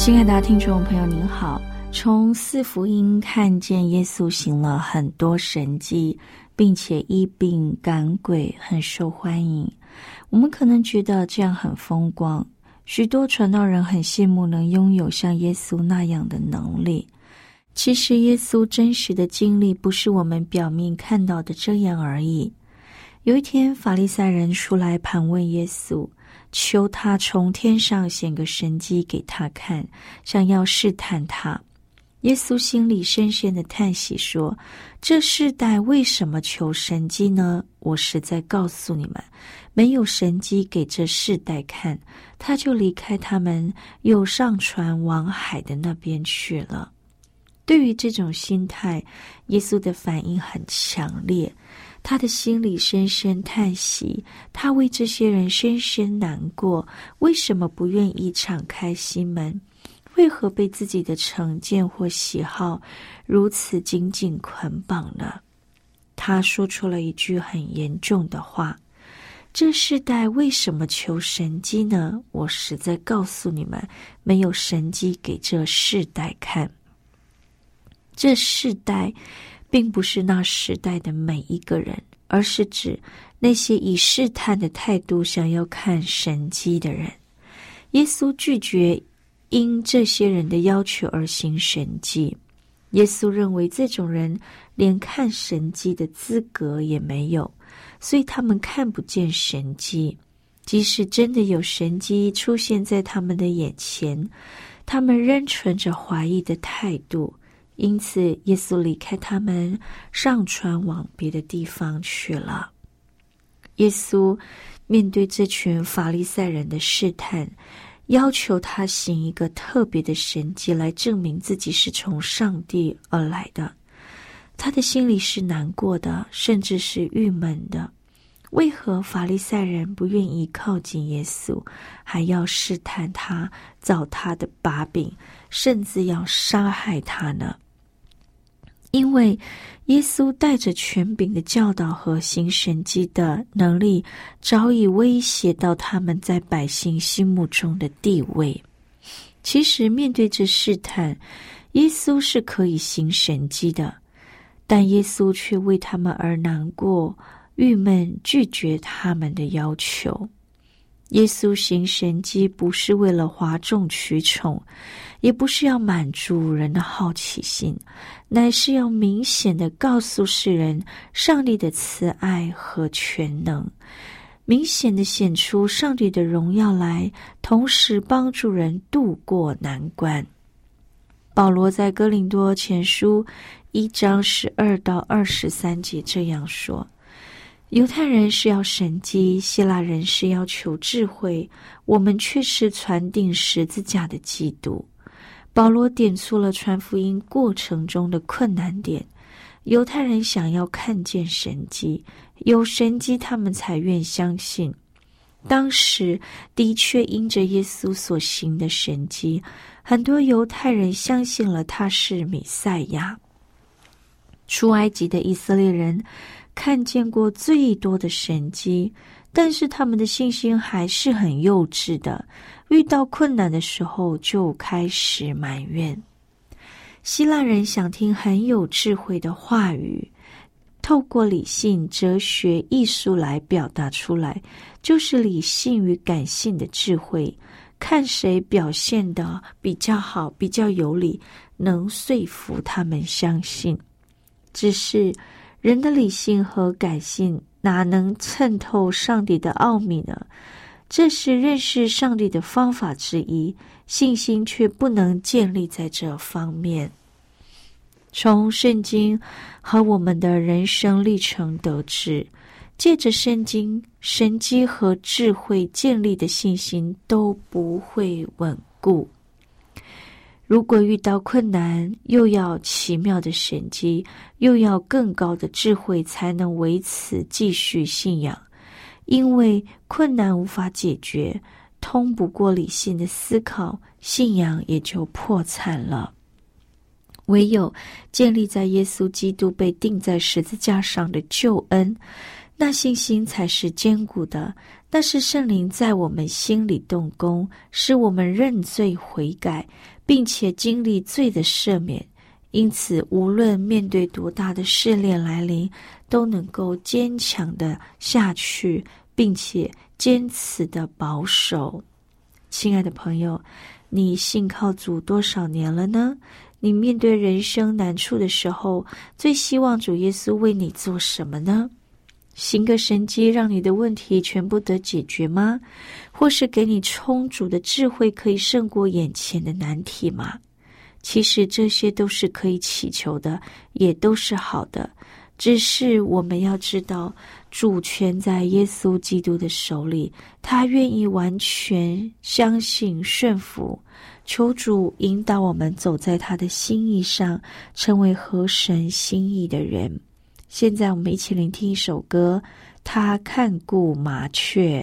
亲爱的听众朋友，您好。从四福音看见耶稣行了很多神迹，并且医病赶鬼，很受欢迎。我们可能觉得这样很风光，许多传道人很羡慕能拥有像耶稣那样的能力。其实，耶稣真实的经历不是我们表面看到的这样而已。有一天，法利赛人出来盘问耶稣，求他从天上显个神迹给他看，想要试探他。耶稣心里深深的叹息说：“这世代为什么求神迹呢？我实在告诉你们，没有神迹给这世代看，他就离开他们，又上船往海的那边去了。”对于这种心态，耶稣的反应很强烈，他的心里深深叹息，他为这些人深深难过，为什么不愿意敞开心门？为何被自己的成见或喜好如此紧紧捆绑呢？他说出了一句很严重的话：“这世代为什么求神机呢？我实在告诉你们，没有神机给这世代看。这世代，并不是那时代的每一个人，而是指那些以试探的态度想要看神迹的人。耶稣拒绝。”因这些人的要求而行神迹，耶稣认为这种人连看神迹的资格也没有，所以他们看不见神迹。即使真的有神迹出现在他们的眼前，他们仍存着怀疑的态度。因此，耶稣离开他们，上船往别的地方去了。耶稣面对这群法利赛人的试探。要求他行一个特别的神迹来证明自己是从上帝而来的，他的心里是难过的，甚至是郁闷的。为何法利赛人不愿意靠近耶稣，还要试探他、找他的把柄，甚至要杀害他呢？因为耶稣带着权柄的教导和行神迹的能力，早已威胁到他们在百姓心目中的地位。其实，面对这试探，耶稣是可以行神迹的，但耶稣却为他们而难过、郁闷，拒绝他们的要求。耶稣行神迹不是为了哗众取宠，也不是要满足人的好奇心，乃是要明显的告诉世人上帝的慈爱和全能，明显的显出上帝的荣耀来，同时帮助人渡过难关。保罗在哥林多前书一章十二到二十三节这样说。犹太人是要神迹，希腊人是要求智慧，我们却是传定十字架的基督。保罗点出了传福音过程中的困难点：犹太人想要看见神迹，有神迹他们才愿相信。当时的确因着耶稣所行的神迹，很多犹太人相信了他是弥赛亚。出埃及的以色列人。看见过最多的神迹，但是他们的信心还是很幼稚的。遇到困难的时候就开始埋怨。希腊人想听很有智慧的话语，透过理性、哲学、艺术来表达出来，就是理性与感性的智慧。看谁表现的比较好，比较有理，能说服他们相信。只是人的理性和感性哪能衬透上帝的奥秘呢？这是认识上帝的方法之一，信心却不能建立在这方面。从圣经和我们的人生历程得知，借着圣经神机和智慧建立的信心都不会稳固。如果遇到困难，又要奇妙的神机，又要更高的智慧，才能为此继续信仰。因为困难无法解决，通不过理性的思考，信仰也就破产了。唯有建立在耶稣基督被钉在十字架上的救恩，那信心才是坚固的。那是圣灵在我们心里动工，使我们认罪悔改，并且经历罪的赦免。因此，无论面对多大的试炼来临，都能够坚强的下去，并且坚持的保守。亲爱的朋友，你信靠主多少年了呢？你面对人生难处的时候，最希望主耶稣为你做什么呢？行个神迹，让你的问题全部得解决吗？或是给你充足的智慧，可以胜过眼前的难题吗？其实这些都是可以祈求的，也都是好的。只是我们要知道，主权在耶稣基督的手里，他愿意完全相信顺服。求主引导我们走在他的心意上，成为合神心意的人。现在，我们一起聆听一首歌，《他看顾麻雀》。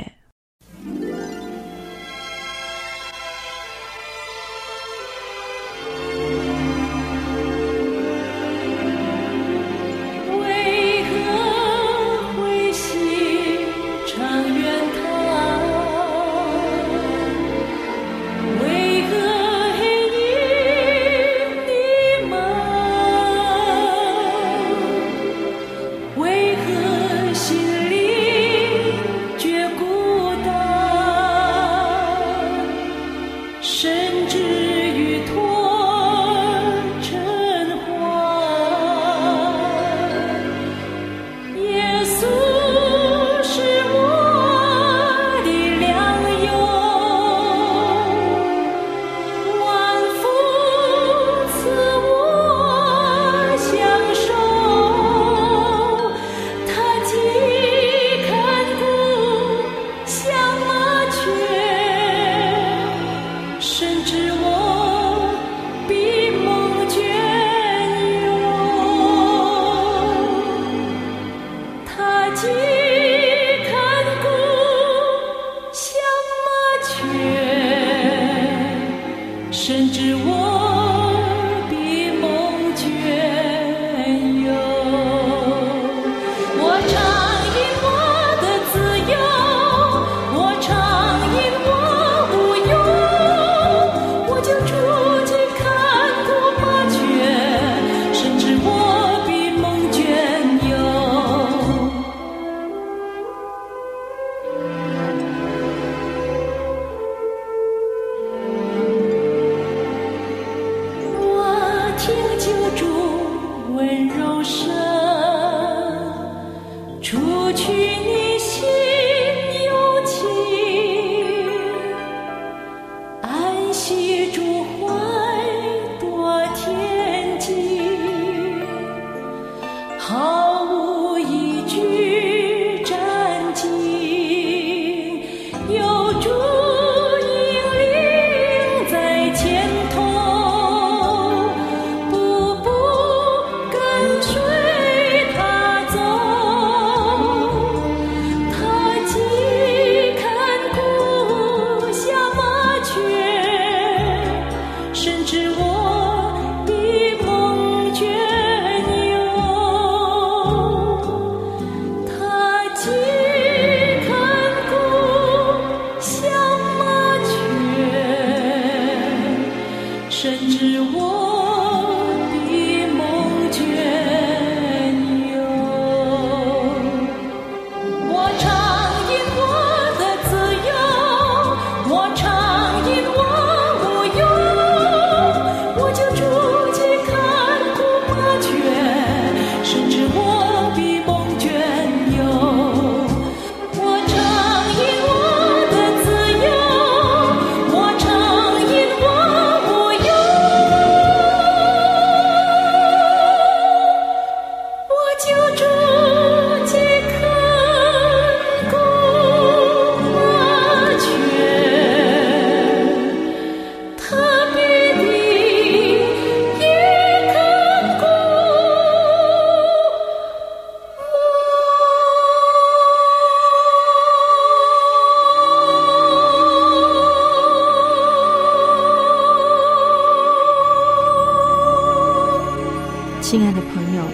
亲爱的朋友，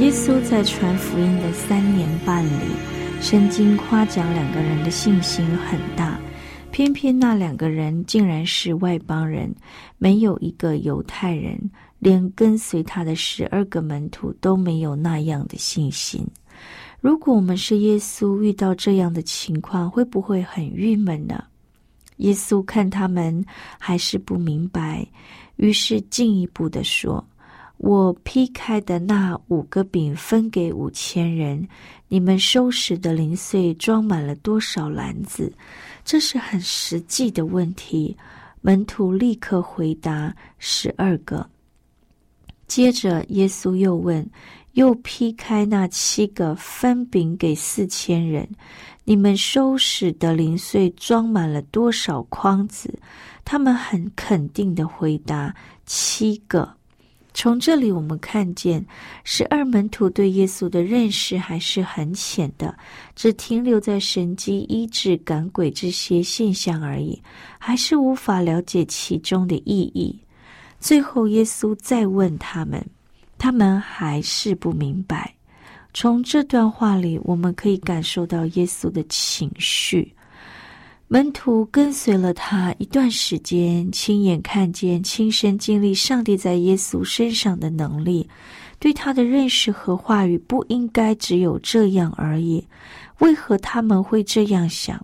耶稣在传福音的三年半里，圣经夸奖两个人的信心很大，偏偏那两个人竟然是外邦人，没有一个犹太人，连跟随他的十二个门徒都没有那样的信心。如果我们是耶稣，遇到这样的情况，会不会很郁闷呢？耶稣看他们还是不明白，于是进一步的说：“我劈开的那五个饼分给五千人，你们收拾的零碎装满了多少篮子？”这是很实际的问题。门徒立刻回答：“十二个。”接着耶稣又问。又劈开那七个分饼给四千人，你们收拾的零碎装满了多少筐子？他们很肯定的回答：七个。从这里我们看见，十二门徒对耶稣的认识还是很浅的，只停留在神机医治、赶鬼这些现象而已，还是无法了解其中的意义。最后，耶稣再问他们。他们还是不明白。从这段话里，我们可以感受到耶稣的情绪。门徒跟随了他一段时间，亲眼看见、亲身经历上帝在耶稣身上的能力，对他的认识和话语不应该只有这样而已。为何他们会这样想？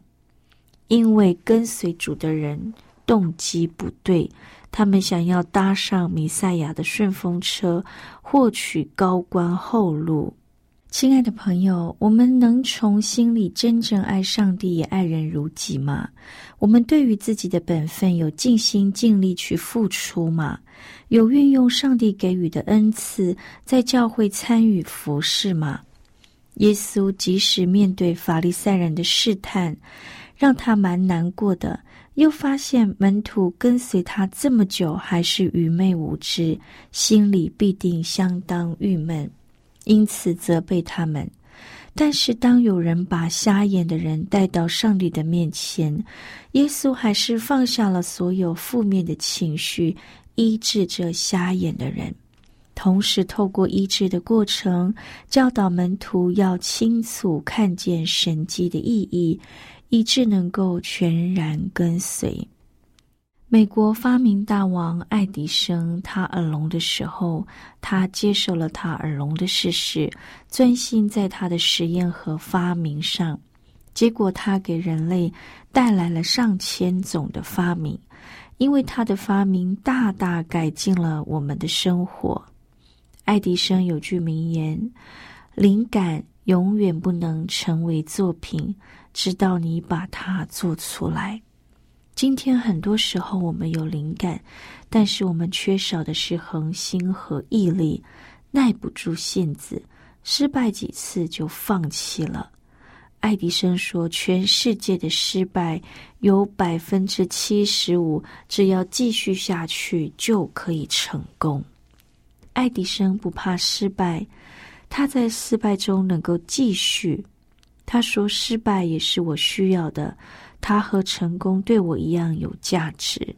因为跟随主的人动机不对。他们想要搭上弥赛亚的顺风车，获取高官厚禄。亲爱的朋友，我们能从心里真正爱上帝，也爱人如己吗？我们对于自己的本分有尽心尽力去付出吗？有运用上帝给予的恩赐，在教会参与服侍吗？耶稣即使面对法利赛人的试探，让他蛮难过的。又发现门徒跟随他这么久还是愚昧无知，心里必定相当郁闷，因此责备他们。但是当有人把瞎眼的人带到上帝的面前，耶稣还是放下了所有负面的情绪，医治这瞎眼的人，同时透过医治的过程，教导门徒要清楚看见神迹的意义。以致能够全然跟随。美国发明大王爱迪生，他耳聋的时候，他接受了他耳聋的事实，专心在他的实验和发明上。结果，他给人类带来了上千种的发明，因为他的发明大大改进了我们的生活。爱迪生有句名言：“灵感永远不能成为作品。”直到你把它做出来。今天很多时候我们有灵感，但是我们缺少的是恒心和毅力，耐不住性子，失败几次就放弃了。爱迪生说：“全世界的失败有百分之七十五，只要继续下去就可以成功。”爱迪生不怕失败，他在失败中能够继续。他说：“失败也是我需要的，他和成功对我一样有价值。”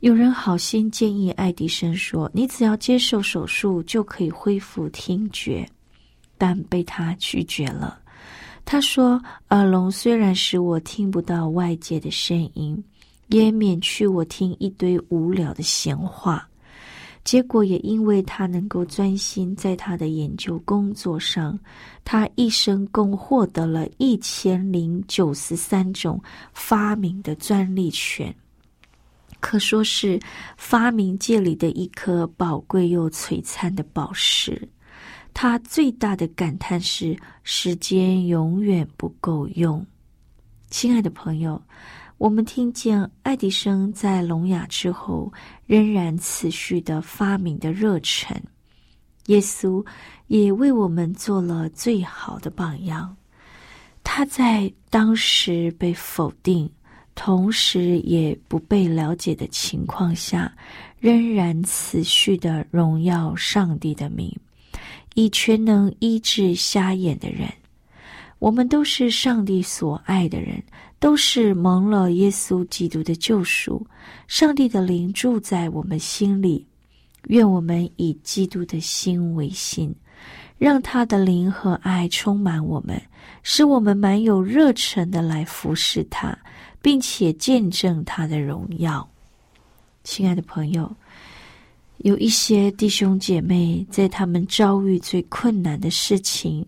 有人好心建议爱迪生说：“你只要接受手术就可以恢复听觉。”但被他拒绝了。他说：“耳聋虽然使我听不到外界的声音，也免去我听一堆无聊的闲话。”结果也因为他能够专心在他的研究工作上，他一生共获得了一千零九十三种发明的专利权，可说是发明界里的一颗宝贵又璀璨的宝石。他最大的感叹是：时间永远不够用。亲爱的朋友。我们听见爱迪生在聋哑之后仍然持续的发明的热忱，耶稣也为我们做了最好的榜样。他在当时被否定，同时也不被了解的情况下，仍然持续的荣耀上帝的名，以全能医治瞎眼的人。我们都是上帝所爱的人。都是蒙了耶稣基督的救赎，上帝的灵住在我们心里。愿我们以基督的心为心，让他的灵和爱充满我们，使我们满有热忱的来服侍他，并且见证他的荣耀。亲爱的朋友，有一些弟兄姐妹在他们遭遇最困难的事情，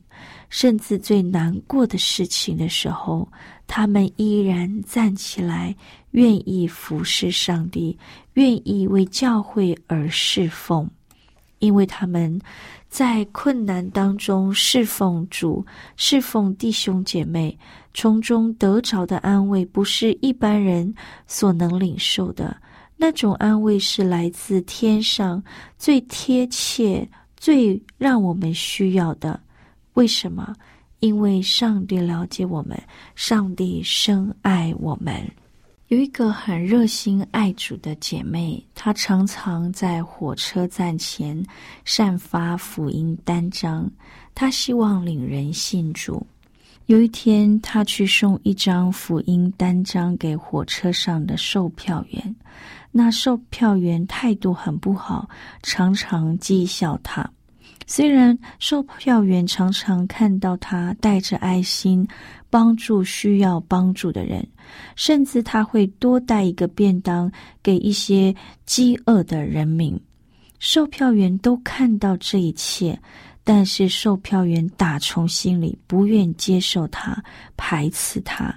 甚至最难过的事情的时候，他们依然站起来，愿意服侍上帝，愿意为教会而侍奉。因为他们在困难当中侍奉主、侍奉弟兄姐妹，从中得着的安慰，不是一般人所能领受的。那种安慰是来自天上最贴切、最让我们需要的。为什么？因为上帝了解我们，上帝深爱我们。有一个很热心爱主的姐妹，她常常在火车站前散发福音单张，她希望领人信主。有一天，她去送一张福音单张给火车上的售票员，那售票员态度很不好，常常讥笑他。虽然售票员常常看到他带着爱心帮助需要帮助的人，甚至他会多带一个便当给一些饥饿的人民。售票员都看到这一切，但是售票员打从心里不愿接受他，排斥他，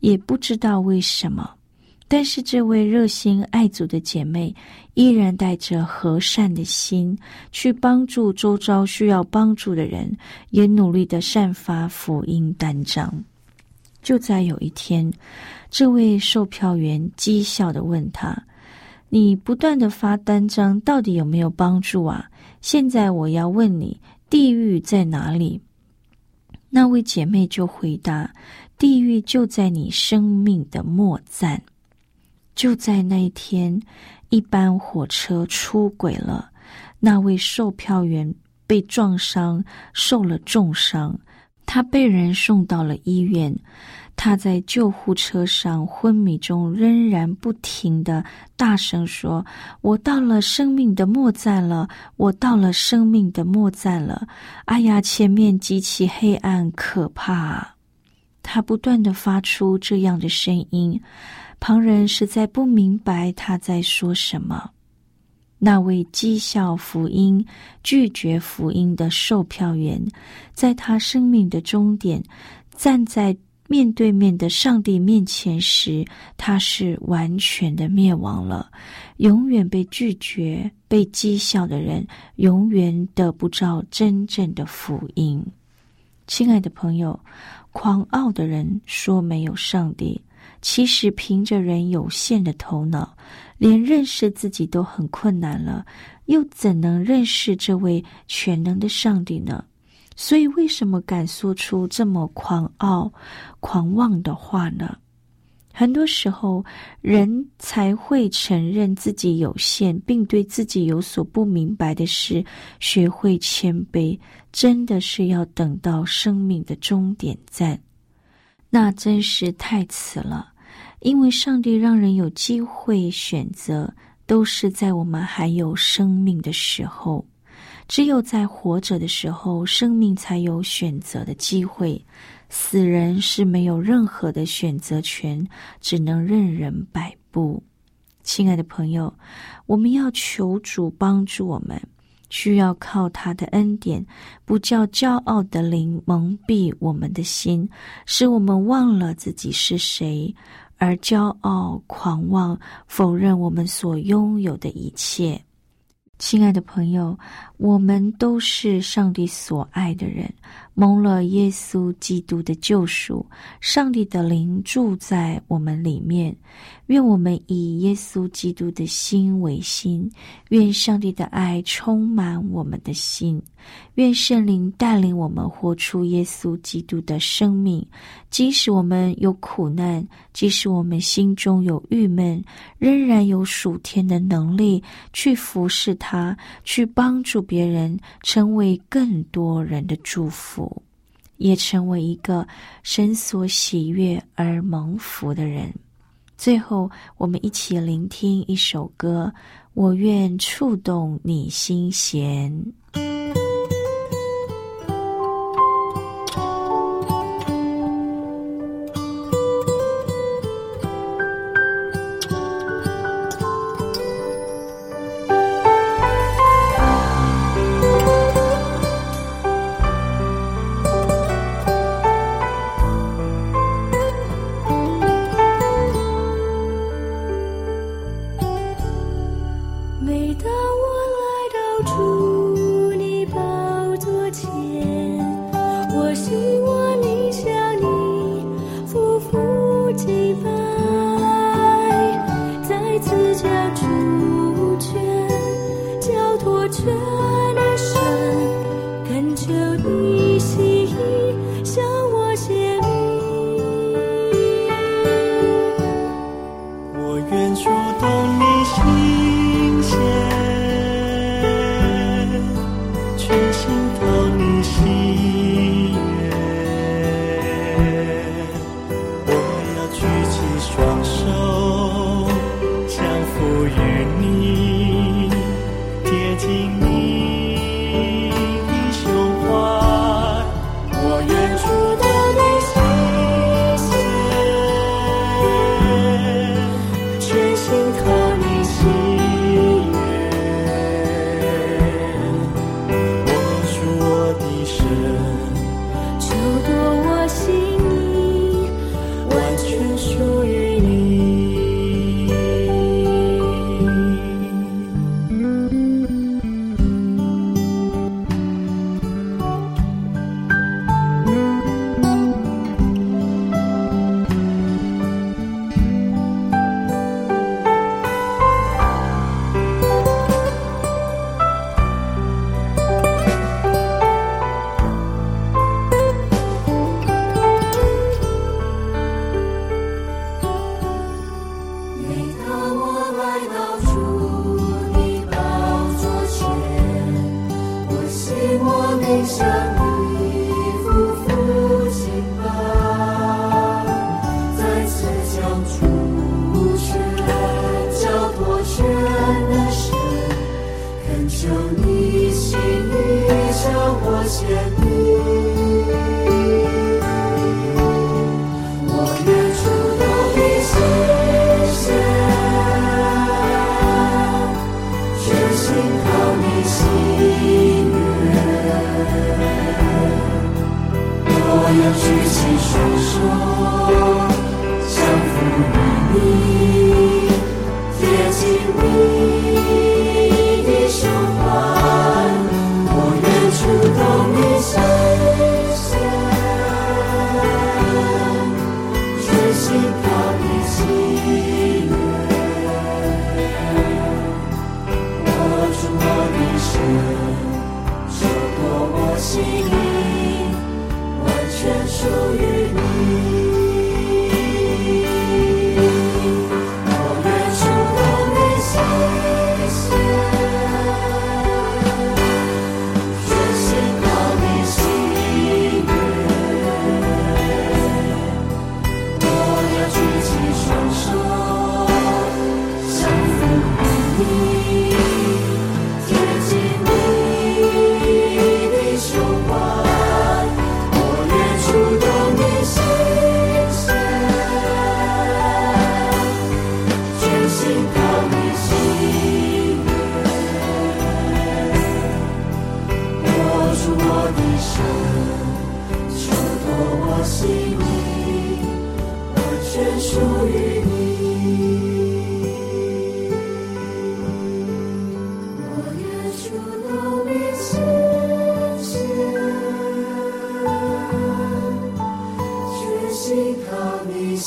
也不知道为什么。但是这位热心爱主的姐妹，依然带着和善的心去帮助周遭需要帮助的人，也努力的散发福音单张。就在有一天，这位售票员讥笑的问他：“你不断的发单张，到底有没有帮助啊？”现在我要问你，地狱在哪里？那位姐妹就回答：“地狱就在你生命的末站。”就在那一天，一班火车出轨了，那位售票员被撞伤，受了重伤，他被人送到了医院。他在救护车上昏迷中，仍然不停的大声说：“我到了生命的末站了，我到了生命的末站了。”哎呀，前面极其黑暗可怕！他不断的发出这样的声音。旁人实在不明白他在说什么。那位讥笑福音、拒绝福音的售票员，在他生命的终点，站在面对面的上帝面前时，他是完全的灭亡了。永远被拒绝、被讥笑的人，永远得不到真正的福音。亲爱的朋友，狂傲的人说没有上帝。其实，凭着人有限的头脑，连认识自己都很困难了，又怎能认识这位全能的上帝呢？所以，为什么敢说出这么狂傲、狂妄的话呢？很多时候，人才会承认自己有限，并对自己有所不明白的事，学会谦卑，真的是要等到生命的终点站，那真是太迟了。因为上帝让人有机会选择，都是在我们还有生命的时候。只有在活着的时候，生命才有选择的机会。死人是没有任何的选择权，只能任人摆布。亲爱的朋友，我们要求主帮助我们，需要靠他的恩典，不叫骄傲的灵蒙蔽我们的心，使我们忘了自己是谁。而骄傲、狂妄，否认我们所拥有的一切。亲爱的朋友，我们都是上帝所爱的人。蒙了耶稣基督的救赎，上帝的灵住在我们里面。愿我们以耶稣基督的心为心，愿上帝的爱充满我们的心，愿圣灵带领我们活出耶稣基督的生命。即使我们有苦难，即使我们心中有郁闷，仍然有属天的能力去服侍他，去帮助别人，成为更多人的祝福。也成为一个神所喜悦而蒙福的人。最后，我们一起聆听一首歌，《我愿触动你心弦》。just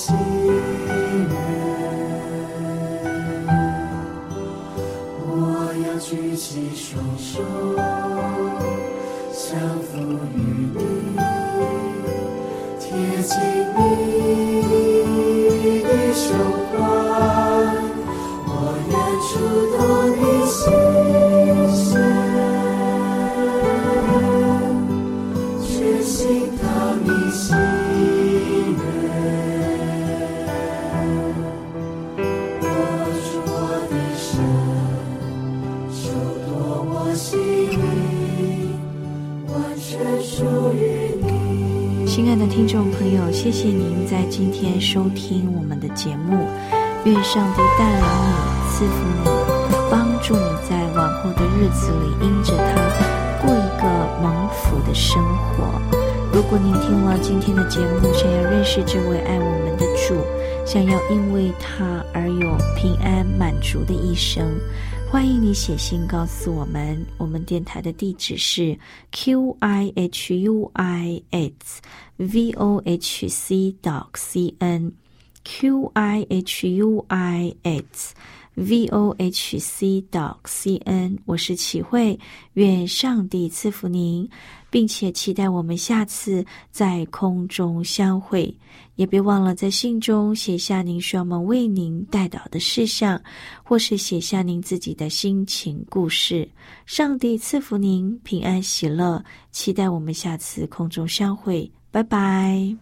靠愿上帝带领你，赐福你，帮助你在往后的日子里，因着他过一个蒙福的生活。如果您听了今天的节目，想要认识这位爱我们的主，想要因为他而有平安满足的一生，欢迎你写信告诉我们。我们电台的地址是 q i h u i s v o h c dot c n q i h u i s v o h c dot c n。我是启慧，愿上帝赐福您，并且期待我们下次在空中相会。也别忘了在信中写下您需要我们为您带导的事项，或是写下您自己的心情故事。上帝赐福您平安喜乐，期待我们下次空中相会。拜拜。